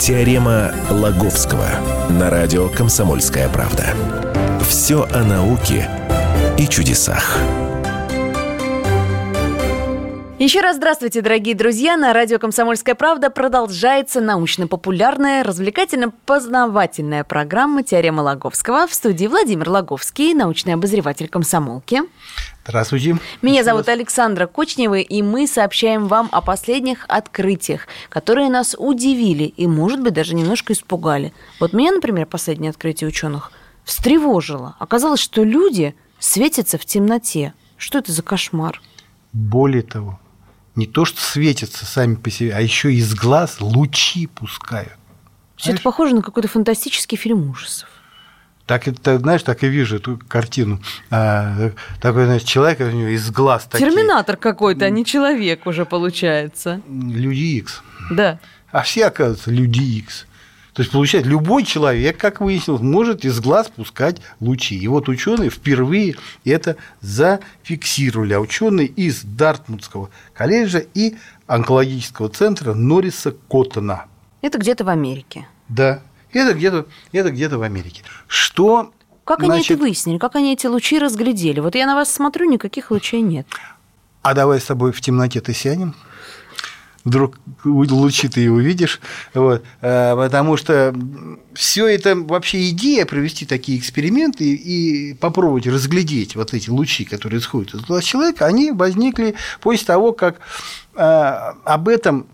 Теорема Лаговского на радио «Комсомольская правда». Все о науке и чудесах. Еще раз здравствуйте, дорогие друзья. На радио «Комсомольская правда» продолжается научно-популярная, развлекательно-познавательная программа «Теорема Лаговского». В студии Владимир Лаговский, научный обозреватель комсомолки. Здравствуйте. Меня зовут Александра Кочнева, и мы сообщаем вам о последних открытиях, которые нас удивили и, может быть, даже немножко испугали. Вот меня, например, последнее открытие ученых встревожило. Оказалось, что люди светятся в темноте. Что это за кошмар? Более того, не то, что светятся сами по себе, а еще из глаз лучи пускают. Все это похоже на какой-то фантастический фильм ужасов. Так, это, знаешь, так и вижу эту картину. А, такой, знаешь, человек, у него из глаз такие. Терминатор какой-то, а не человек уже получается. Люди Икс. Да. А все, оказывается, люди Икс. То есть, получается, любой человек, как выяснилось, может из глаз пускать лучи. И вот ученые впервые это зафиксировали. А ученые из Дартмутского колледжа и онкологического центра Норриса Коттона. Это где-то в Америке. Да, это где-то это где в Америке. Что как значит... они это выяснили? Как они эти лучи разглядели? Вот я на вас смотрю, никаких лучей нет. А давай с тобой в темноте-то сядем вдруг лучи ты и увидишь. Вот. Э, потому что все это вообще идея провести такие эксперименты и попробовать разглядеть вот эти лучи, которые исходят из глаз человека, они возникли после того, как э, об этом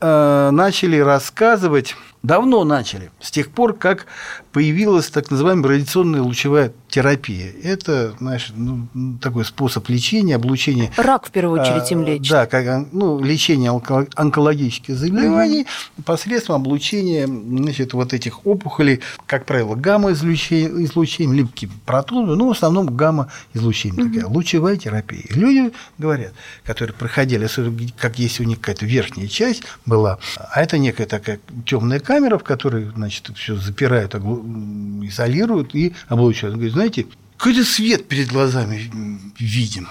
э, начали рассказывать давно начали, с тех пор, как появилась так называемая радиационная лучевая терапия. Это, знаешь, ну, такой способ лечения, облучения. Рак, в первую очередь, им лечит. Да, как, ну, лечение онкологических заболеваний mm-hmm. посредством облучения значит, вот этих опухолей, как правило, гамма-излучением, либо протоны, ну, в основном гамма-излучение, mm-hmm. такая лучевая терапия. Люди говорят, которые проходили, как если у них какая-то верхняя часть была, а это некая такая темная камера, в которой, значит, все запирают, изолируют и облучают. Он говорит, знаете, какой-то свет перед глазами видим.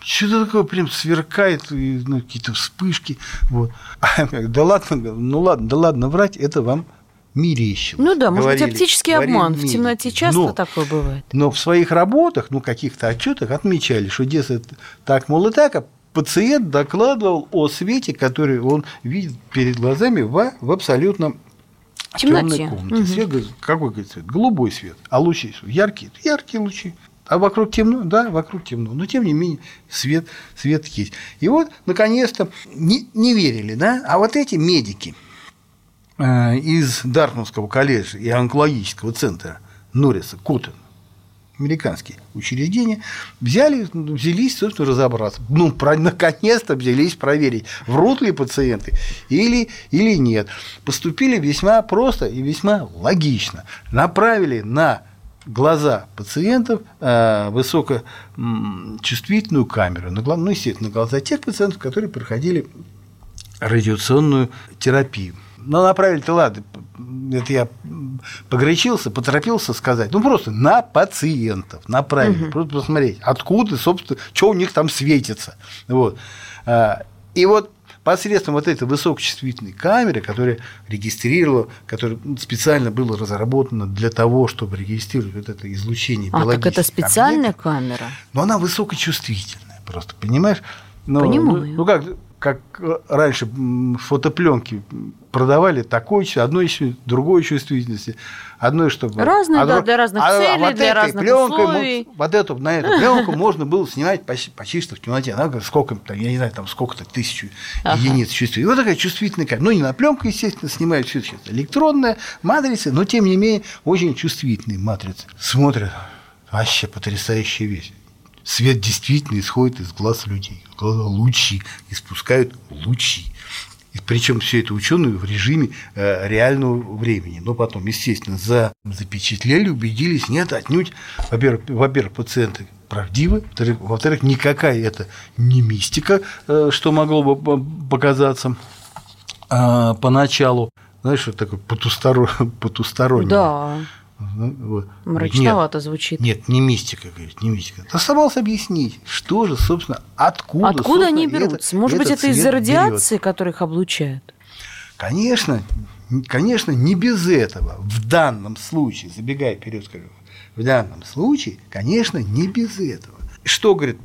Что-то такое прям сверкает, ну, какие-то вспышки. Вот. да ладно, ну ладно, да ладно врать, это вам мерещилось. Ну да, может быть, оптический обман. В темноте часто но, такое бывает. Но в своих работах, ну, каких-то отчетах отмечали, что, дескать, так, мол, и так, а пациент докладывал о свете, который он видит перед глазами в, в абсолютном в темной комнате. Угу. Свет, какой говорит, цвет? Голубой свет. А лучи яркие? Яркие лучи. А вокруг темно? Да, вокруг темно. Но тем не менее свет, свет есть. И вот, наконец-то, не, не верили, да? А вот эти медики э, из Дартмутского колледжа и онкологического центра Норриса Коттена, американские учреждения, взяли, взялись, собственно, разобраться. Ну, про, наконец-то взялись проверить, врут ли пациенты или, или нет. Поступили весьма просто и весьма логично. Направили на глаза пациентов э, высокочувствительную камеру, на, ну, естественно, на глаза тех пациентов, которые проходили радиационную терапию. Но направили-то ладно, это я погорячился, поторопился сказать, ну просто на пациентов направили, угу. просто посмотреть, откуда, собственно, что у них там светится. Вот. А, и вот посредством вот этой высокочувствительной камеры, которая регистрировала, которая специально была разработана для того, чтобы регистрировать вот это излучение а, так это специальная объектов, камера? Но она высокочувствительная просто, понимаешь? Но, Понимаю. Ну, ну как, как раньше фотопленки продавали такой, одной другой чувствительности, одной, чтобы... Разные, а да, для разных а, целей, а вот для разных пленкой, условий. Вот эту, на эту пленку можно было снимать почти, почти что в темноте. Она, сколько там, я не знаю, там сколько-то тысяч ага. единиц чувствительности. Вот такая чувствительная камера. Ну, не на пленку, естественно, снимают все это электронная матрица, но, тем не менее, очень чувствительные матрицы. Смотрят, вообще потрясающая вещь. Свет действительно исходит из глаз людей. Лучи, испускают лучи. И причем все это ученые в режиме э, реального времени. Но потом, естественно, за, запечатлели, убедились, нет, отнюдь, во-первых, во-первых пациенты правдивы, во-вторых, никакая это не мистика, э, что могло бы показаться э, поначалу. Знаешь, что такое потустороннее. Да. Вот. Мрачновато нет, звучит. Нет, не мистика, говорит, не мистика. Оставалось объяснить, что же, собственно, откуда. Откуда собственно, они берутся? Это, Может быть, это из-за радиации, берет. которых облучают? Конечно, конечно, не без этого. В данном случае, забегая вперед, скажу, в данном случае, конечно, не без этого. Что, говорит,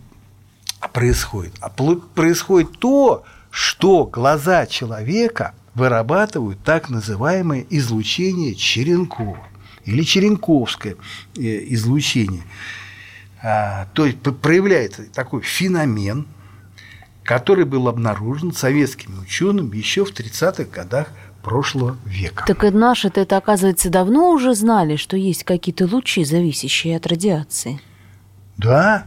происходит? А происходит то, что глаза человека вырабатывают так называемое излучение Черенкова или черенковское э, излучение. А, то есть проявляется такой феномен, который был обнаружен советскими учеными еще в 30-х годах прошлого века. Так и наши-то это, оказывается, давно уже знали, что есть какие-то лучи, зависящие от радиации. Да,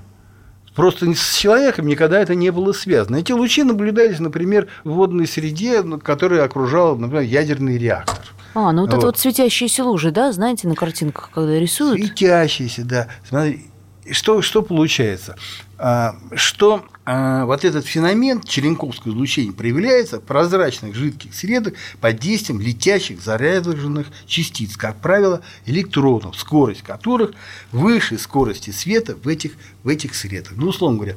Просто с человеком никогда это не было связано. Эти лучи наблюдались, например, в водной среде, которая окружала, например, ядерный реактор. А, ну вот, вот. это вот светящиеся лужи, да, знаете, на картинках, когда рисуют? Светящиеся, да. Смотри, что, что получается? А, что а, вот этот феномен черенковского излучения проявляется в прозрачных жидких средах под действием летящих заряженных частиц, как правило, электронов, скорость которых выше скорости света в этих, в этих средах. Ну, условно говоря,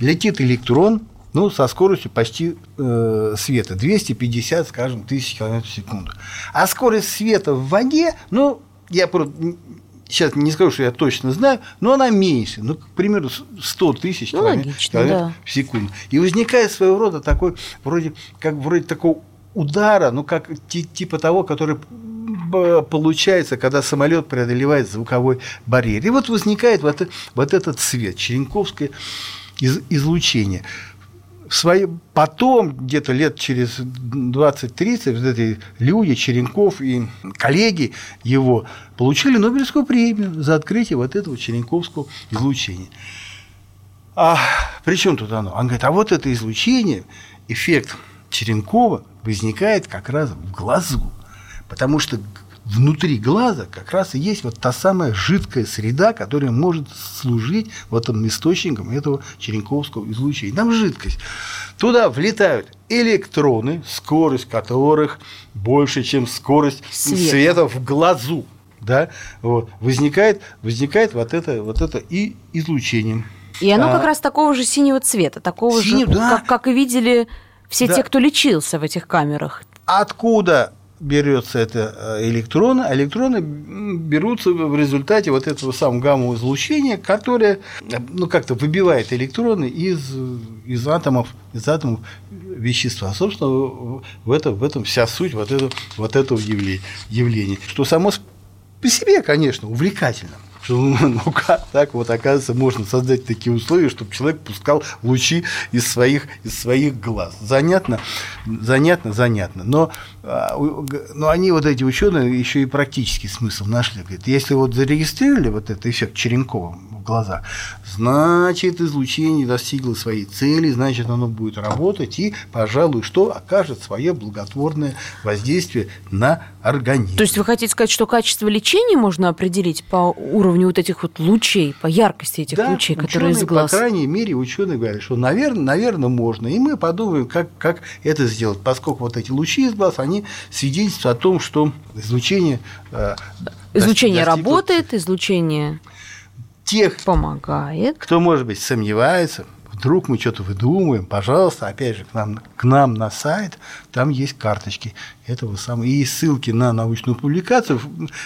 летит электрон, ну, со скоростью почти э, света, 250, скажем, тысяч километров в секунду. А скорость света в воде, ну, я сейчас не скажу, что я точно знаю, но она меньше, ну, к примеру, 100 тысяч ну, километров, да. в секунду. И возникает своего рода такой, вроде, как вроде такого удара, ну, как типа того, который получается, когда самолет преодолевает звуковой барьер. И вот возникает вот, вот этот цвет, черенковское излучение свои... потом, где-то лет через 20-30, вот эти люди, Черенков и коллеги его получили Нобелевскую премию за открытие вот этого черенковского излучения. А при чем тут оно? Он говорит, а вот это излучение, эффект Черенкова возникает как раз в глазу. Потому что внутри глаза как раз и есть вот та самая жидкая среда, которая может служить вот этим источником этого черенковского излучения. Там жидкость. Туда влетают электроны, скорость которых больше, чем скорость света, света в глазу. Да? Вот. Возникает, возникает вот это, вот это и излучение. И оно а, как раз такого же синего цвета, такого синего, же, да. как, как и видели все да. те, кто лечился в этих камерах. Откуда берется это э, электроны, а электроны берутся в результате вот этого самого гамма излучения, которое ну, как-то выбивает электроны из, из, атомов, из атомов вещества. Собственно, в, это, в этом вся суть вот, это, вот этого явления. Что само по себе, конечно, увлекательно что ну как так вот оказывается можно создать такие условия, чтобы человек пускал лучи из своих, из своих глаз. Занятно, занятно, занятно. Но, а, но они, вот эти ученые, еще и практический смысл нашли. Говорят, если вот зарегистрировали вот этот эффект Черенкова в глазах, значит, излучение достигло своей цели, значит, оно будет работать и, пожалуй, что окажет свое благотворное воздействие на организм. То есть вы хотите сказать, что качество лечения можно определить по уровню вот этих вот лучей, по яркости этих да, лучей, ученые, которые из глаз? по крайней мере, ученые говорят, что, наверное, наверное, можно. И мы подумаем, как, как это сделать, поскольку вот эти лучи из глаз, они свидетельствуют о том, что излучение... Э, излучение достигло... работает, излучение тех, помогает. Кто, может быть, сомневается, вдруг мы что-то выдумываем, пожалуйста, опять же, к нам, к нам на сайт, там есть карточки этого самого, и ссылки на научную публикацию,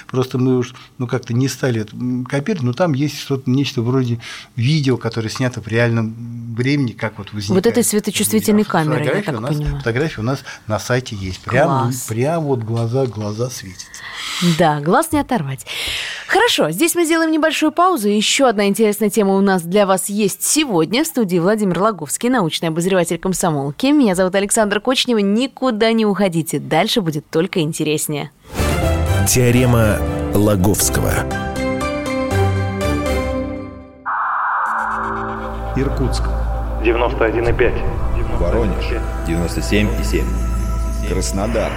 просто мы уж ну, как-то не стали копировать, но там есть что-то, нечто вроде видео, которое снято в реальном времени, как вот возникает. Вот этой светочувствительной камеры, я так у нас, понимаю. Фотографии у нас на сайте есть, прямо, прямо вот глаза, глаза светятся. Да, глаз не оторвать. Хорошо, здесь мы сделаем небольшую паузу. Еще одна интересная тема у нас для вас есть сегодня. В студии Владимир Логовский, научный обозреватель комсомолки. Меня зовут Александра Кочнева. Никуда не уходите. Дальше будет только интереснее. Теорема Лаговского. Иркутск. 91,5. Воронеж. 97,7. Краснодар.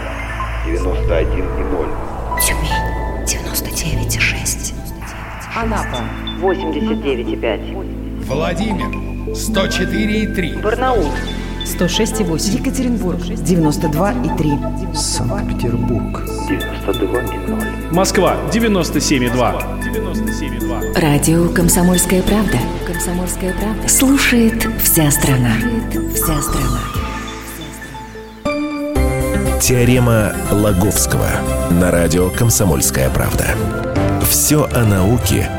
91,0. Тюмень. 99,6. Анапа. 89,5. Владимир. 104,3. Барнаул. 106,8. Екатеринбург, 92,3. Санкт-Петербург, 92,0. Москва, 97,2. 97,2. Радио «Комсомольская правда». «Комсомольская правда». Слушает вся страна. Слушает вся страна. Теорема Лаговского на радио «Комсомольская правда». Все о науке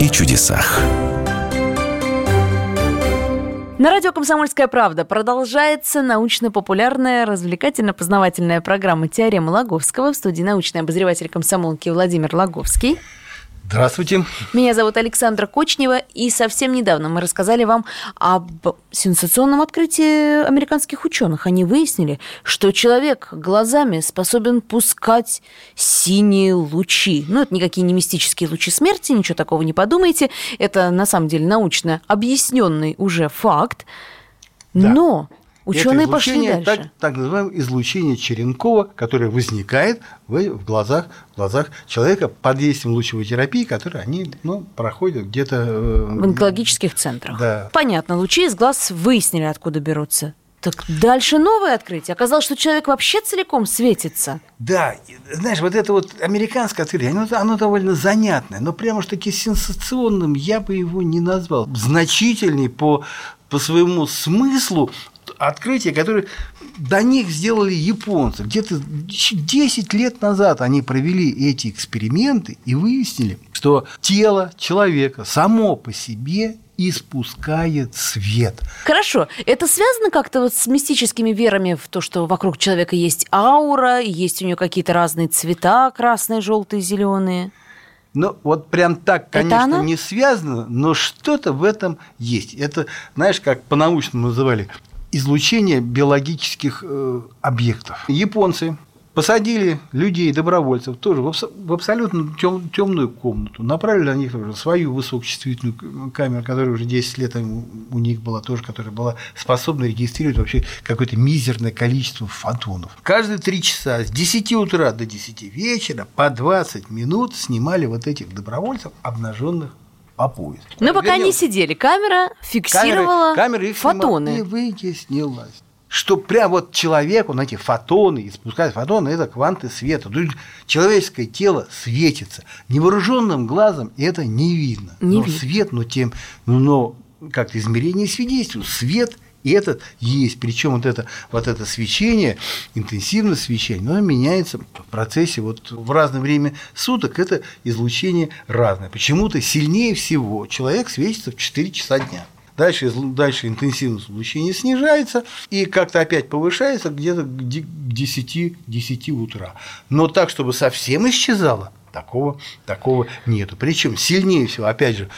и чудесах. На радио «Комсомольская правда» продолжается научно-популярная развлекательно-познавательная программа «Теорема Лаговского» в студии научный обозреватель комсомолки Владимир Лаговский. Здравствуйте. Меня зовут Александра Кочнева, и совсем недавно мы рассказали вам об сенсационном открытии американских ученых. Они выяснили, что человек глазами способен пускать синие лучи. Ну, это никакие не мистические лучи смерти, ничего такого не подумайте. Это на самом деле научно объясненный уже факт. Да. Но Ученые пошли дальше. Так, так называемое излучение Черенкова, которое возникает в, в, глазах, в глазах человека под действием лучевой терапии, которые они ну, проходят где-то... Э, в онкологических центрах. Да. Понятно, лучи из глаз выяснили, откуда берутся. Так дальше новое открытие. Оказалось, что человек вообще целиком светится. Да, знаешь, вот это вот американское открытие, оно, оно довольно занятное, но прямо что таки сенсационным я бы его не назвал. Значительней по, по своему смыслу открытия, которые до них сделали японцы. Где-то 10 лет назад они провели эти эксперименты и выяснили, что тело человека само по себе испускает свет. Хорошо. Это связано как-то вот с мистическими верами в то, что вокруг человека есть аура, есть у него какие-то разные цвета, красные, желтые, зеленые? Ну, вот прям так, конечно, не связано, но что-то в этом есть. Это, знаешь, как по-научному называли излучения биологических э, объектов. Японцы посадили людей, добровольцев, тоже в абсолютно тем, темную комнату, направили на них свою высокочувствительную камеру, которая уже 10 лет у них была тоже, которая была способна регистрировать вообще какое-то мизерное количество фотонов. Каждые три часа с 10 утра до 10 вечера по 20 минут снимали вот этих добровольцев, обнаженных по пояс. Но ну, пока они сидели, камера фиксировала камера, камера фотоны. И выяснилось, что прям вот человеку на эти фотоны, испускать фотоны, это кванты света. То есть человеческое тело светится. Невооруженным глазом это не видно. Не но видно. свет, но тем, но как измерение свидетельствует. Свет и этот есть. Причем вот это, вот это свечение, интенсивное свечение, оно меняется в процессе вот в разное время суток. Это излучение разное. Почему-то сильнее всего человек светится в 4 часа дня. Дальше, дальше интенсивность излучения снижается и как-то опять повышается где-то к 10, 10 утра. Но так, чтобы совсем исчезало, Такого, такого нету. Причем сильнее всего, опять же,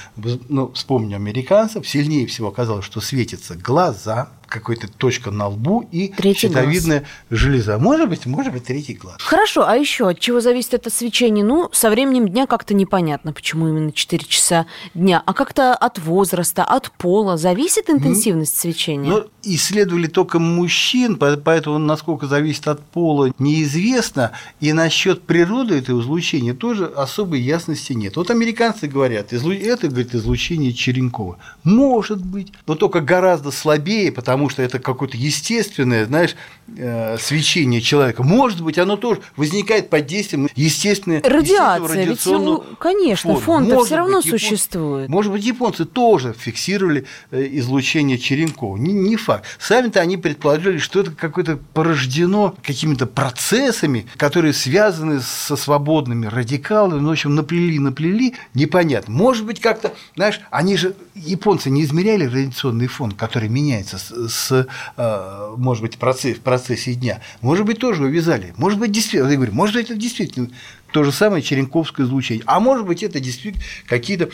ну, вспомню американцев, сильнее всего оказалось, что светятся глаза, какая-то точка на лбу и третий щитовидная глаз. железа. Может быть, может быть, третий глаз. Хорошо, а еще от чего зависит это свечение? Ну, со временем дня как-то непонятно, почему именно 4 часа дня. А как-то от возраста, от пола зависит интенсивность ну, свечения? Ну, исследовали только мужчин, поэтому насколько зависит от пола, неизвестно. И насчет природы этого излучения тоже особой ясности нет. Вот американцы говорят, это, говорит, излучение Черенкова. Может быть, но только гораздо слабее, потому потому что это какое-то естественное, знаешь, э, свечение человека. Может быть, оно тоже возникает под действием естественной радиация. Ведь, ну, конечно, фон все равно быть, существует. Япон... Может быть, японцы тоже фиксировали э, излучение Черенкова. Не, не факт. Сами-то они предположили, что это какое-то порождено какими-то процессами, которые связаны со свободными радикалами. Ну, в общем, наплели, наплели, непонятно. Может быть, как-то, знаешь, они же, японцы не измеряли радиационный фон, который меняется с, э, может быть, в процессе дня, может быть, тоже увязали. Может быть, действительно, я говорю, может быть, это действительно то же самое черенковское излучение. А может быть, это действительно какие-то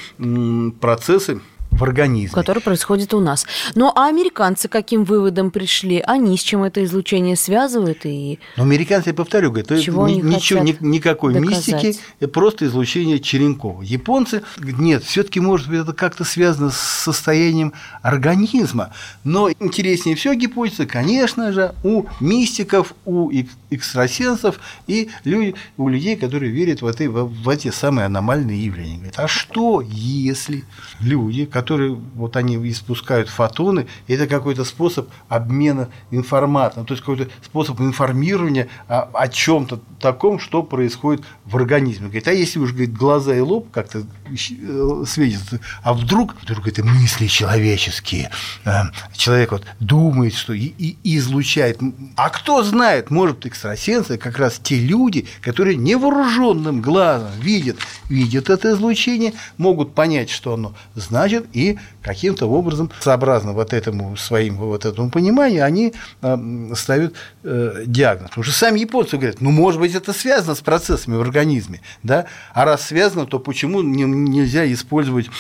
процессы в организме. Который происходит у нас. Ну, а американцы каким выводом пришли? Они с чем это излучение связывают? И... Ну, американцы, я повторю, говорят, Чего ни, ничего, ни, никакой доказать? мистики, просто излучение Черенкова. Японцы, нет, все таки может быть, это как-то связано с состоянием организма. Но интереснее всего гипотеза, конечно же, у мистиков, у экстрасенсов и люди, у людей, которые верят в, эти, в эти самые аномальные явления. Говорят, а что, если люди, которые которые вот они испускают фотоны, это какой-то способ обмена информацией, то есть какой-то способ информирования о, о чем-то таком, что происходит в организме. Говорит, а если уж говорит, глаза и лоб как-то э, светятся, а вдруг, вдруг это мысли человеческие, э, человек вот думает, что и, и излучает. А кто знает, может, экстрасенсы как раз те люди, которые невооруженным глазом видят, видят это излучение, могут понять, что оно значит, и каким-то образом, сообразно вот этому своим вот этому пониманию, они э, ставят диагноз. Потому что сами японцы говорят, ну, может быть, это связано с процессами в организме, да? А раз связано, то почему нельзя использовать э,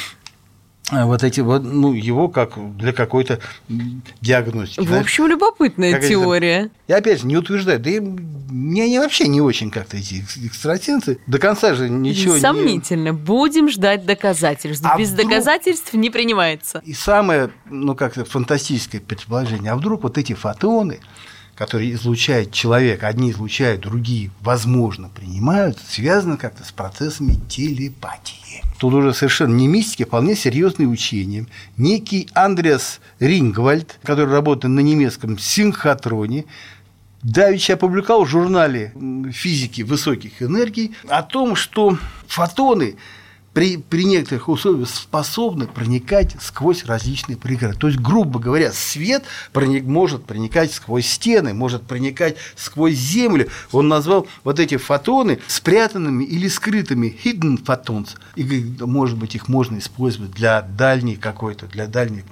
вот эти вот, ну, его как для какой-то диагностики. В общем, любопытная как теория. Я опять же не утверждаю, да и мне они вообще не очень как-то эти экстрасенсы. До конца же ничего Сомнительно. не... Будем ждать доказательств. А Без вдруг... доказательств не принимается. И самое, ну, как-то фантастическое предположение, а вдруг вот эти фотоны, которые излучает человек, одни излучают, другие, возможно, принимают, связано как-то с процессами телепатии. Тут уже совершенно не мистики, а вполне серьезные учения. Некий Андреас Рингвальд, который работает на немецком синхотроне, Давича опубликовал в журнале физики высоких энергий о том, что фотоны при, при некоторых условиях способны проникать сквозь различные преграды. То есть, грубо говоря, свет проник, может проникать сквозь стены, может проникать сквозь землю. Он назвал вот эти фотоны спрятанными или скрытыми hidden photons. И может быть, их можно использовать для дальней какой-то, для дальней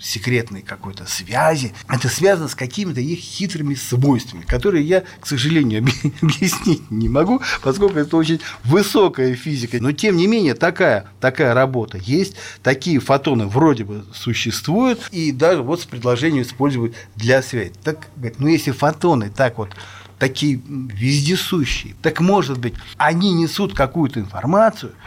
секретной какой-то связи. Это связано с какими-то их хитрыми свойствами, которые я, к сожалению, объяснить не могу, поскольку это очень высокая физика. Но, тем не менее, такая, такая работа есть, такие фотоны вроде бы существуют, и даже вот с предложением использовать для связи. Так, ну, если фотоны так вот такие вездесущие, так, может быть, они несут какую-то информацию –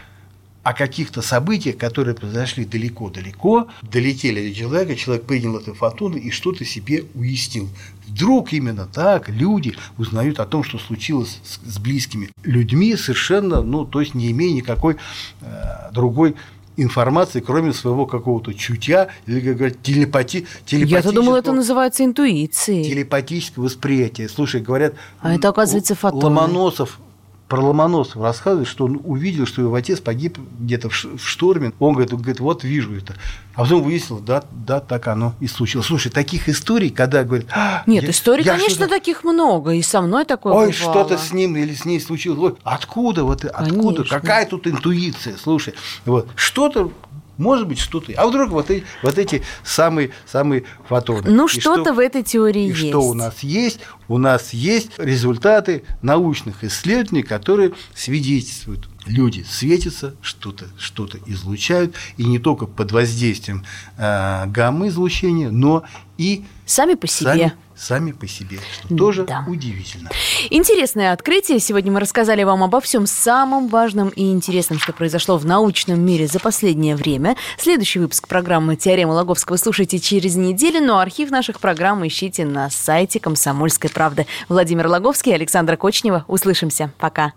о каких-то событиях, которые произошли далеко-далеко, долетели до человека, человек принял это фотоны и что-то себе уяснил. Вдруг именно так люди узнают о том, что случилось с, с близкими людьми, совершенно, ну, то есть не имея никакой э, другой информации, кроме своего какого-то чутья или, как говорят, телепати, Я-то думал, это называется интуицией. Телепатическое восприятие. Слушай, говорят... А это, оказывается, фотоны. Ломоносов про Ломоносова рассказывает, что он увидел, что его отец погиб где-то в шторме. Он говорит, он говорит, вот вижу это. А потом выяснил, да, да, так оно и случилось. Слушай, таких историй, когда говорят... «А, Нет, я, историй, я конечно, таких много, и со мной такое Ой, что-то с ним или с ней случилось. Ой, откуда вот, откуда, конечно. какая тут интуиция, слушай. Вот, что-то может быть, что-то. А вдруг вот эти, вот эти самые, самые фотоны. Ну, что-то что, в этой теории и есть. что у нас есть? У нас есть результаты научных исследований, которые свидетельствуют. Люди светятся, что-то что, -то, излучают, и не только под воздействием э, гамма-излучения, но и сами по себе. Сами сами по себе, что тоже да. удивительно. Интересное открытие. Сегодня мы рассказали вам обо всем самом важном и интересном, что произошло в научном мире за последнее время. Следующий выпуск программы «Теорема Логовского» слушайте через неделю, но архив наших программ ищите на сайте «Комсомольской правды». Владимир Логовский, Александра Кочнева. Услышимся. Пока.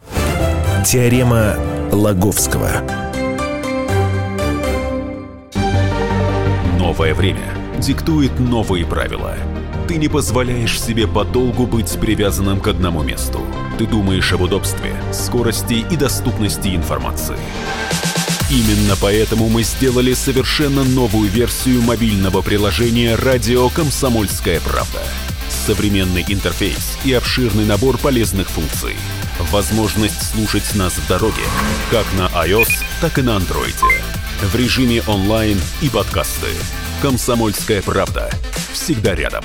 Теорема Логовского. Новое время диктует новые правила – ты не позволяешь себе подолгу быть привязанным к одному месту. Ты думаешь об удобстве, скорости и доступности информации. Именно поэтому мы сделали совершенно новую версию мобильного приложения «Радио Комсомольская правда». Современный интерфейс и обширный набор полезных функций. Возможность слушать нас в дороге, как на iOS, так и на Android. В режиме онлайн и подкасты. «Комсомольская правда». Всегда рядом.